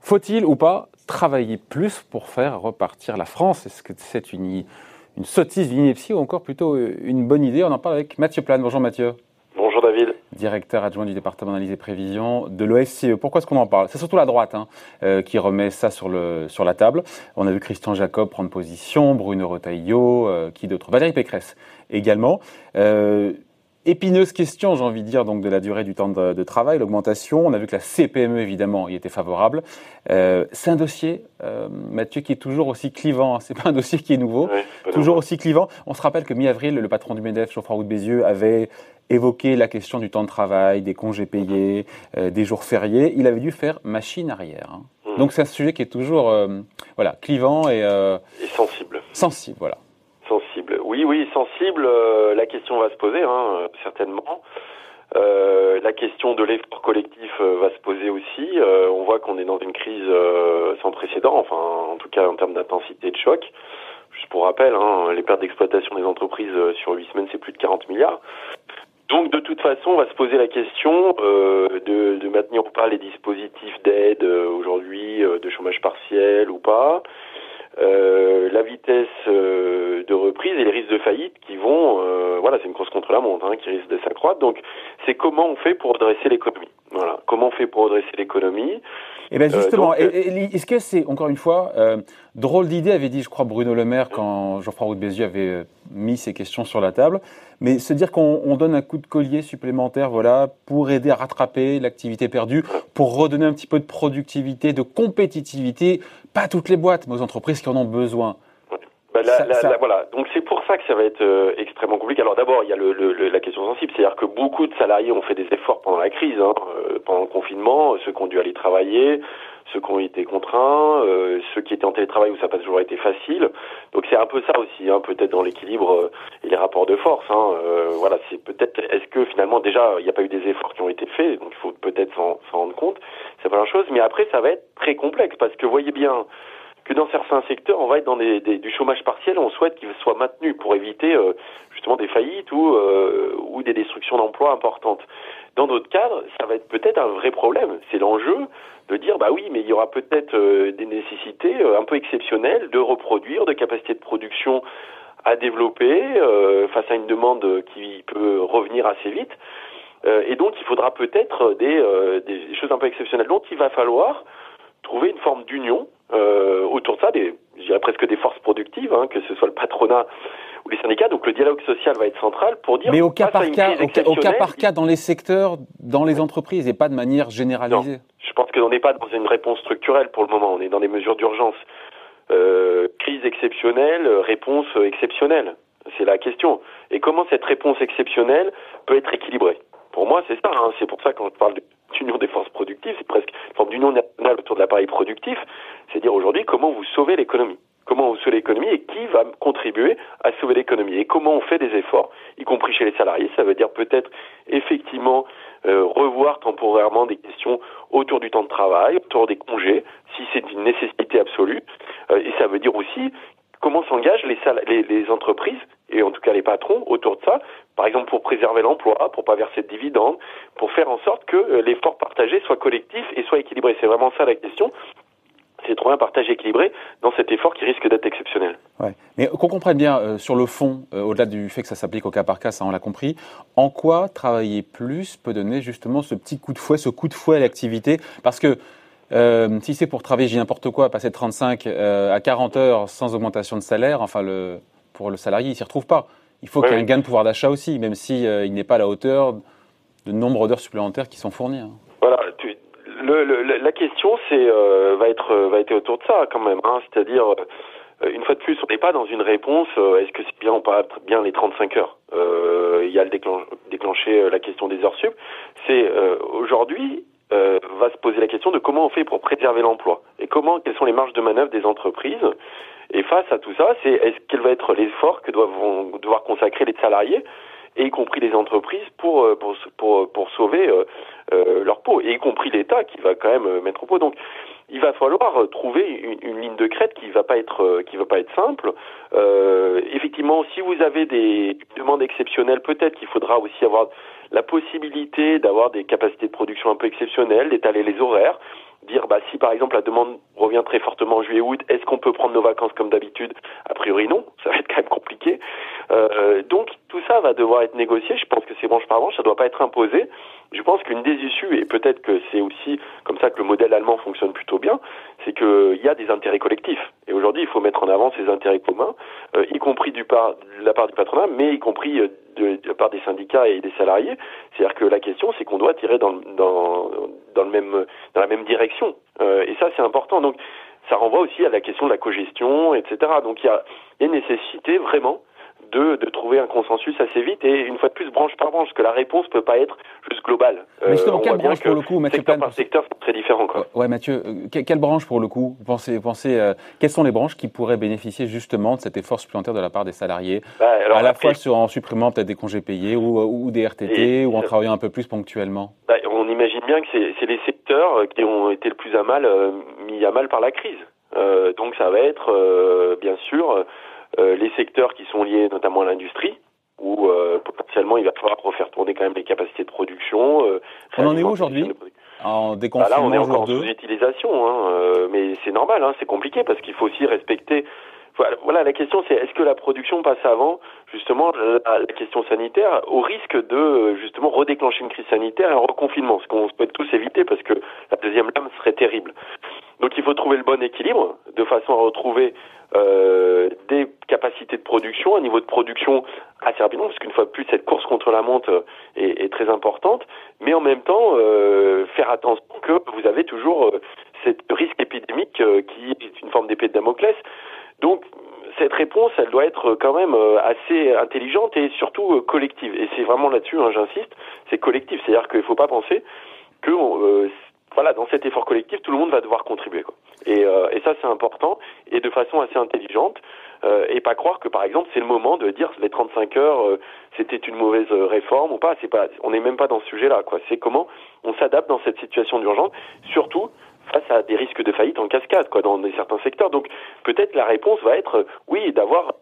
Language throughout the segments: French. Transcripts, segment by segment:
Faut-il ou pas travailler plus pour faire repartir la France? Est-ce que c'est une, une sottise ineptie ou encore plutôt une bonne idée? On en parle avec Mathieu Plane. Bonjour Mathieu. Bonjour David. Directeur adjoint du département d'analyse et prévision de l'OFCE. Pourquoi est-ce qu'on en parle? C'est surtout la droite hein, euh, qui remet ça sur, le, sur la table. On a vu Christian Jacob prendre position, Bruno Retailleau, euh, qui d'autre Valérie Pécresse également. Euh, Épineuse question, j'ai envie de dire, donc de la durée du temps de, travail, l'augmentation. On a vu que la CPME, évidemment, y était favorable. Euh, c'est un dossier, euh, Mathieu, qui est toujours aussi clivant. Hein. C'est pas un dossier qui est nouveau, toujours aussi clivant. On se rappelle que mi-avril, le patron du MEDEF, Geoffroy Roux de Bézieux, avait évoqué la question du temps de travail, des congés payés, euh, des jours fériés. Il avait dû faire machine arrière. Hein. Mmh. Donc c'est un sujet qui est toujours, voilà, clivant et, et sensible. Sensible, voilà. Oui, oui, sensible. Euh, la question va se poser, hein, euh, certainement. Euh, la question de l'effort collectif va se poser aussi. on voit qu'on est dans une crise sans précédent, enfin, en tout cas en termes d'intensité de choc. Juste pour rappel, hein, les pertes d'exploitation des entreprises sur huit semaines, c'est plus de 40 milliards. Donc de toute façon, on va se poser la question de, maintenir ou pas les dispositifs d'aide aujourd'hui, de chômage partiel ou pas. Euh, la vitesse euh, de reprise et les risques de faillite qui vont, euh, voilà, c'est une course contre la montre hein, qui risque de s'accroître. Donc, c'est comment on fait pour redresser l'économie. Voilà, comment on fait pour redresser l'économie. Et eh bien justement, est-ce que c'est, encore une fois, drôle d'idée, avait dit, je crois, Bruno Le Maire quand Geoffroy Roux de Bézieux avait mis ces questions sur la table, mais se dire qu'on donne un coup de collier supplémentaire, voilà, pour aider à rattraper l'activité perdue, pour redonner un petit peu de productivité, de compétitivité, pas toutes les boîtes, mais aux entreprises qui en ont besoin. Bah, voilà. Donc c'est pour ça que ça va être euh, extrêmement compliqué. Alors d'abord, il y a le, la question sensible, c'est-à-dire que beaucoup de salariés ont fait des efforts pendant la crise, hein, euh, pendant le confinement, ceux qui ont dû aller travailler, ceux qui ont été contraints, euh, ceux qui étaient en télétravail où ça n'a pas toujours été facile. Donc c'est un peu ça aussi, hein, peut-être dans l'équilibre et les rapports de force. Hein, voilà, c'est peut-être. Est-ce que finalement déjà il n'y a pas eu des efforts qui ont été faits, donc il faut peut-être s'en rendre compte. C'est pas la chose. Mais après, ça va être très complexe parce que voyez bien que dans certains secteurs, on va être dans du chômage partiel, on souhaite qu'il soit maintenu pour éviter euh, justement des faillites ou, euh, ou des destructions d'emplois importantes. Dans d'autres cadres, ça va être peut-être un vrai problème. C'est l'enjeu de dire, bah oui, mais il y aura peut-être euh, des nécessités un peu exceptionnelles de reproduire, de capacités de production à développer face à une demande qui peut revenir assez vite. et donc, il faudra peut-être des, des choses un peu exceptionnelles. Donc, il va falloir trouver une forme d'union euh, autour de ça, des, je dirais presque des forces productives, hein, que ce soit le patronat ou les syndicats. Donc le dialogue social va être central pour dire. Mais au cas par cas, au, cas par cas, dans les secteurs, dans les entreprises, et pas de manière généralisée. je pense que l'on n'est pas dans une réponse structurelle pour le moment. On est dans des mesures d'urgence. Euh, crise exceptionnelle, réponse exceptionnelle. C'est la question. Et comment cette réponse exceptionnelle peut être équilibrée? Pour moi, c'est ça. Hein. C'est pour ça je parle de union des forces productives, c'est presque une forme d'union nationale autour de l'appareil productif, c'est dire aujourd'hui comment vous sauvez l'économie. Comment vous sauvez l'économie et qui va contribuer à sauver l'économie et comment on fait des efforts, y compris chez les salariés. Ça veut dire peut-être effectivement euh, revoir temporairement des questions autour du temps de travail, autour des congés, si c'est une nécessité absolue. Euh, et ça veut dire aussi comment s'engagent les, les, les, entreprises et en tout cas les patrons autour de ça, par exemple pour préserver l'emploi, pour pas verser de dividendes, pour faire en sorte que euh, l'effort partagé soit collectif et soit équilibré. C'est vraiment ça la question. C'est trouver un partage équilibré dans cet effort qui risque d'être exceptionnel. Ouais. Mais qu'on comprenne bien euh, sur le fond, euh, au-delà du fait que ça s'applique au cas par cas, ça on l'a compris, en quoi travailler plus peut donner justement ce petit coup de fouet, ce coup de fouet à l'activité? Parce que si c'est pour travailler, j'ai n'importe quoi, passer de 35 euh, à 40 heures sans augmentation de salaire, enfin, le, pour le salarié, il s'y retrouve pas. Il faut qu'il y ait un gain de pouvoir d'achat aussi, même si euh, il n'est pas à la hauteur de nombre d'heures supplémentaires qui sont fournies. Hein. Voilà. le, la question, c'est va être va être autour de ça quand même. Hein, C'est-à-dire, une fois de plus, on n'est pas dans une réponse. Est-ce que c'est bien ou pas bien les 35 heures? Il y a le déclencher la question des heures sup. C'est aujourd'hui euh, va se poser la question de comment on fait pour préserver l'emploi et comment quelles sont les marges de manœuvre des entreprises. Et face à tout ça, c'est est-ce quel va être l'effort que doivent vont devoir consacrer les salariés et y compris les entreprises pour euh, pour pour, pour sauver euh, euh, leur peau et y compris l'État qui va quand même mettre au pot. Donc il va falloir trouver une, ligne de crête qui va pas être qui va pas être simple. Euh, effectivement, si vous avez des demandes exceptionnelles, peut-être qu'il faudra aussi avoir la possibilité d'avoir des capacités de production un peu exceptionnelles, d'étaler les horaires, dire bah si par exemple la demande revient très fortement en juillet août, est-ce qu'on peut prendre nos vacances comme d'habitude? A priori non, ça va être quand même compliqué. Euh, donc tout ça va devoir être négocié. Je pense que c'est branche par branche, ça ne doit pas être imposé. Je pense qu'une des issues, et peut-être que c'est aussi comme ça que le modèle allemand fonctionne plutôt bien, c'est qu'il y a des intérêts collectifs. Et aujourd'hui, il faut mettre en avant ces intérêts communs, euh, y compris du part, de la part du patronat, mais y compris euh, de, de, la part des syndicats et des salariés. C'est-à-dire que la question, c'est qu'on doit tirer dans, dans, dans, le même, dans la même direction. Euh, et ça, c'est important. Donc, ça renvoie aussi à la question de la cogestion, etc. Donc, il y a, y a nécessité vraiment de, de trouver un consensus assez vite et une fois de plus branche par branche, que la réponse peut pas être juste globale. Mais justement, euh, quelle branche pour le coup, Mathieu Secteur par secteur, c'est très différent. Quoi. Ouais, Mathieu, euh, quelle branche pour le coup pensez, pensez euh, quelles sont les branches qui pourraient bénéficier justement de cet effort supplémentaire de la part des salariés, bah, alors, à la fois sur, en supprimant peut-être des congés payés ou, ou des RTT ou en travaillant un peu plus ponctuellement? Bah, On imagine bien que c'est les secteurs qui ont été le plus à mal, mis à mal par la crise. donc ça va être bien sûr les secteurs qui sont liés notamment à l'industrie, où euh, potentiellement il va falloir refaire tourner quand même les capacités de production. Euh, on en est où aujourd'hui en déconfinement bah Là, on est encore en sous-utilisation, hein, mais c'est normal, hein, c'est compliqué parce qu'il faut aussi respecter. Voilà, la question c'est est-ce que la production passe avant justement la, la, question sanitaire au risque de justement redéclencher une crise sanitaire et un reconfinement, ce qu'on souhaite tous éviter parce que la deuxième lame serait terrible. Donc il faut trouver le bon équilibre de façon à retrouver euh, des capacités de production, un niveau de production assez rapidement, parce qu'une fois de plus, cette course contre la montre est, est très importante, mais en même temps, euh, faire attention que vous avez toujours euh, cette risque épidémique euh, qui est une forme d'épée de Damoclès. Donc, cette réponse, elle doit être quand même assez intelligente et surtout collective. Et c'est vraiment là-dessus, hein, j'insiste, c'est collectif. C'est-à-dire qu'il ne faut pas penser que voilà, dans cet effort collectif, tout le monde va devoir contribuer. Quoi. Et, euh, et ça, c'est important, et de façon assez intelligente, euh, et pas croire que, par exemple, c'est le moment de dire les 35 heures, euh, c'était une mauvaise euh, réforme ou pas. C'est pas, on n'est même pas dans ce sujet-là. Quoi. C'est comment on s'adapte dans cette situation d'urgence, surtout face à des risques de faillite en cascade, quoi, dans certains secteurs. Donc, peut-être la réponse va être, oui, d'avoir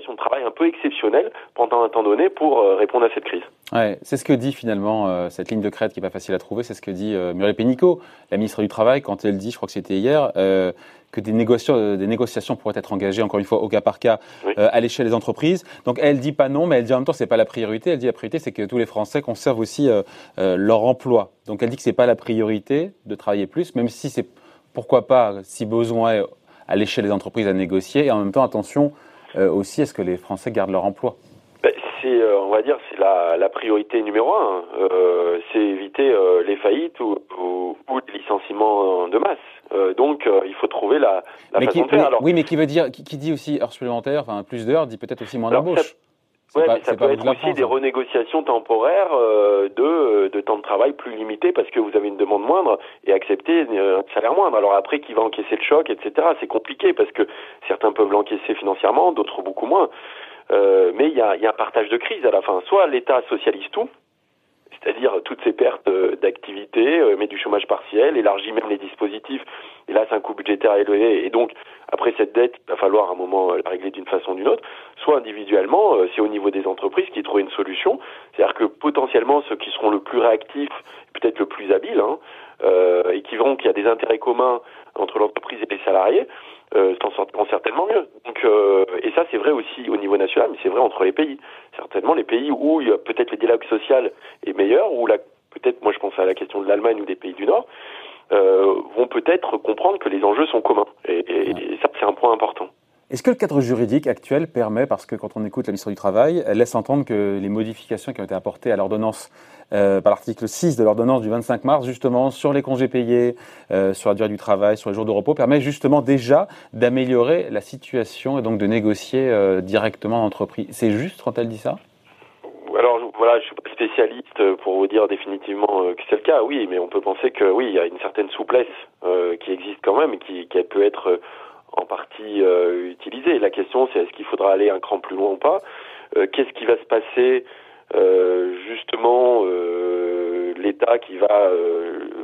des situations de travail un peu exceptionnelles pendant un temps donné pour répondre à cette crise. Ouais, c'est ce que dit finalement euh, cette ligne de crête qui est pas facile à trouver, c'est ce que dit euh, Muriel Pénicaud, la ministre du Travail, quand elle dit, je crois que c'était hier, euh, que des négociations, des négociations pourraient être engagées, encore une fois, au cas par cas, à l'échelle des entreprises. Donc elle dit pas non, mais elle dit en même temps c'est pas la priorité. Elle dit la priorité c'est que tous les Français conservent aussi leur emploi. Donc elle dit que c'est pas la priorité de travailler plus, même si c'est pourquoi pas, si besoin, à l'échelle des entreprises à négocier. Et en même temps, attention aussi, est-ce que les Français gardent leur emploi? C'est, euh, on va dire, c'est la, la priorité numéro un. Euh, c'est éviter euh, les faillites ou, ou, ou, les licenciements de masse. Euh, donc, euh, il faut trouver la, la façon qui, de faire. Alors, oui, mais qui veut dire, qui, qui dit aussi heures supplémentaires, enfin plus d'heures, dit peut-être aussi moins d'embauches. Ouais, mais ça peut être aussi des renégociations temporaires euh, de, de temps de travail plus limité parce que vous avez une demande moindre et accepter un salaire moindre. Alors après, qui va encaisser le choc, etc. C'est compliqué parce que certains peuvent l'encaisser financièrement, d'autres beaucoup moins. Euh, mais il y a, y a, un partage de crise à la fin. Soit l'État socialise tout, c'est-à-dire toutes ces pertes euh, d'activité, euh, met du chômage partiel, élargit même les dispositifs, et là c'est un coût budgétaire élevé, et donc après cette dette, il va falloir à un moment la régler d'une façon ou d'une autre, soit individuellement, c'est au niveau des entreprises qui trouvent une solution, c'est-à-dire que potentiellement ceux qui seront le plus réactifs, peut-être le plus habiles, hein, euh, et qui verront qu'il y a des intérêts communs entre l'entreprise et les salariés, euh, s'en sortiront certainement mieux. Donc, euh, et ça, c'est vrai aussi au niveau national, mais c'est vrai entre les pays. Certainement, les pays où peut-être le dialogue social est meilleur, ou peut-être, moi je pense à la question de l'Allemagne ou des pays du Nord, euh, vont peut-être comprendre que les enjeux sont communs. Et, et, et ça, c'est un point important. Est-ce que le cadre juridique actuel permet, parce que quand on écoute la ministre du Travail, elle laisse entendre que les modifications qui ont été apportées à l'ordonnance, euh, par l'article 6 de l'ordonnance du 25 mars, justement, sur les congés payés, euh, sur la durée du travail, sur les jours de repos, permet justement déjà d'améliorer la situation et donc de négocier euh, directement en entreprise. C'est juste quand elle dit ça alors voilà, je suis pas spécialiste pour vous dire définitivement que c'est le cas, oui, mais on peut penser que oui, il y a une certaine souplesse qui existe quand même et qui, qui peut être en partie euh, utilisé. La question, c'est est-ce qu'il faudra aller un cran plus loin ou pas? Euh, Qu'est-ce qui va se passer euh, justement l'État qui va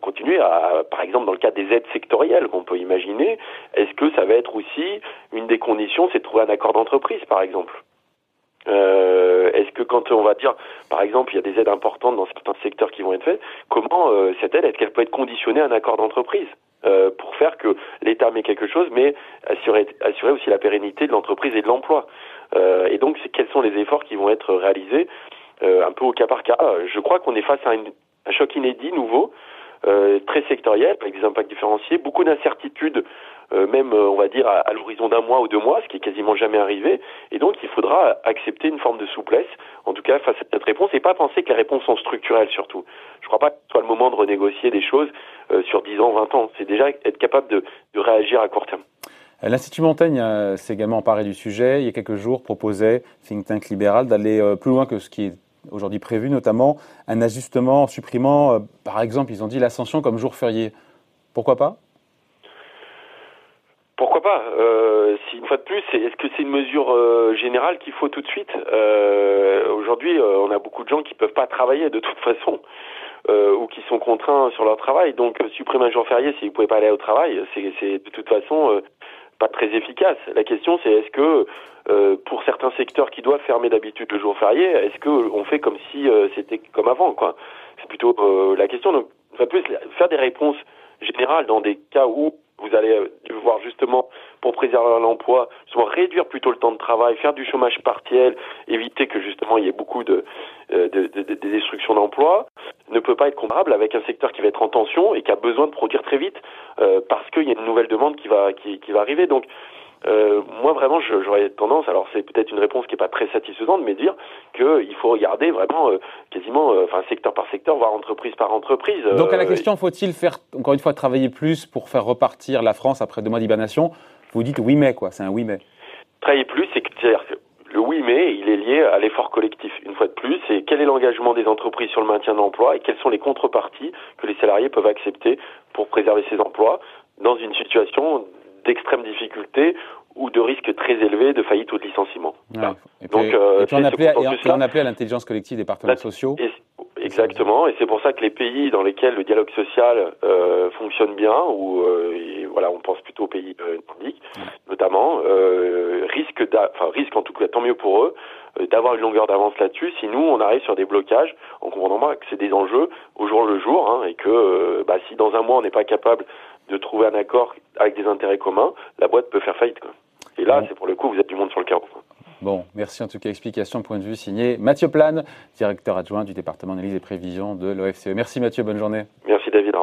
continuer à, par exemple, dans le cadre des aides sectorielles qu'on peut imaginer, est-ce que ça va être aussi une des conditions, c'est de trouver un accord d'entreprise, par exemple? Euh, Est-ce que quand on va dire, par exemple, il y a des aides importantes dans certains secteurs qui vont être faites, comment euh, cette aide, est-ce qu'elle peut être conditionnée à un accord d'entreprise euh, pour faire que l'État met quelque chose, mais assurer, assurer aussi la pérennité de l'entreprise et de l'emploi? Euh, Et donc, quels sont les efforts qui vont être réalisés euh, un peu au cas par cas? Je crois qu'on est face à un choc inédit, nouveau, très sectoriel, avec des impacts différenciés, beaucoup d'incertitudes euh, même euh, on va dire à, l'horizon d'un mois ou deux mois, ce qui est quasiment jamais arrivé. Et donc il faudra accepter une forme de souplesse, en tout cas face à cette réponse, et pas penser que les réponses sont structurelles surtout. Je ne crois pas que ce soit le moment de renégocier des choses euh, sur 10 ans, 20 ans. C'est déjà être capable de réagir à court terme. L'Institut Montaigne s'est également emparé du sujet. Il y a quelques jours, proposait, think tank libéral, d'aller plus loin que ce qui est aujourd'hui prévu, notamment un ajustement en supprimant, par exemple, ils ont dit l'ascension comme jour férié. Pourquoi pas? Pourquoi pas euh, si Une fois de plus, est-ce que c'est une mesure euh, générale qu'il faut tout de suite? Euh, Aujourd'hui, euh, on a beaucoup de gens qui peuvent pas travailler de toute façon. ou qui sont contraints sur leur travail. Donc, supprimer un jour férié si vous pouvez pas aller au travail, c'est de toute façon pas très efficace. La question, c'est est-ce que pour certains secteurs qui doivent fermer d'habitude le jour férié, est-ce que on fait comme si c'était comme avant, quoi? C'est plutôt la question. Donc, de plus, faire des réponses générales dans des cas où vous allez euh, voir justement pour préserver l'emploi, soit réduire plutôt le temps de travail, faire du chômage partiel, éviter que justement il y ait beaucoup de, euh, de, de, de destruction d'emplois, ne peut pas être comparable avec un secteur qui va être en tension et qui a besoin de produire très vite euh, parce qu'il y a une nouvelle demande qui va qui, qui va arriver. Donc euh, moi vraiment j'aurais tendance, alors c'est peut-être une réponse qui n'est pas très satisfaisante, mais dire qu'il faut regarder vraiment euh, quasiment, euh, enfin secteur par secteur, voire entreprise par entreprise. Donc à la question, faut-il faire encore une fois travailler plus pour faire repartir la France après deux mois d'hibernation Vous dites oui mais quoi, c'est un oui mais. Travailler plus, c'est que le oui mais il est lié à l'effort collectif. Une fois de plus, c'est quel est l'engagement des entreprises sur le maintien de l'emploi et quelles sont les contreparties que les salariés peuvent accepter pour préserver ces emplois dans une situation d'extrême difficulté ou de risque très élevé de faillite ou de licenciement. Et puis, Donc, euh, on, appelait, on appelait à l'intelligence collective des partenaires sociaux. exactement, et c'est pour ça que les pays dans lesquels le dialogue social euh, fonctionne bien, ou euh, voilà, on pense plutôt aux pays euh, nordiques, notamment, euh, risquent, enfin en tout cas, tant mieux pour eux, euh, d'avoir une longueur d'avance là-dessus. Si nous, on arrive sur des blocages, en comprenant que c'est des enjeux au jour le jour, hein, et que bah, si dans un mois on n'est pas capable de trouver un accord avec des intérêts communs, la boîte peut faire faillite. Quoi. Et là, c'est pour le coup, vous êtes du monde sur le carreau. Bon, merci en tout cas. Explication, point de vue signé Mathieu Plane, directeur adjoint du département d'analyse et prévision de l'OFCE. Merci Mathieu, bonne journée. Merci David.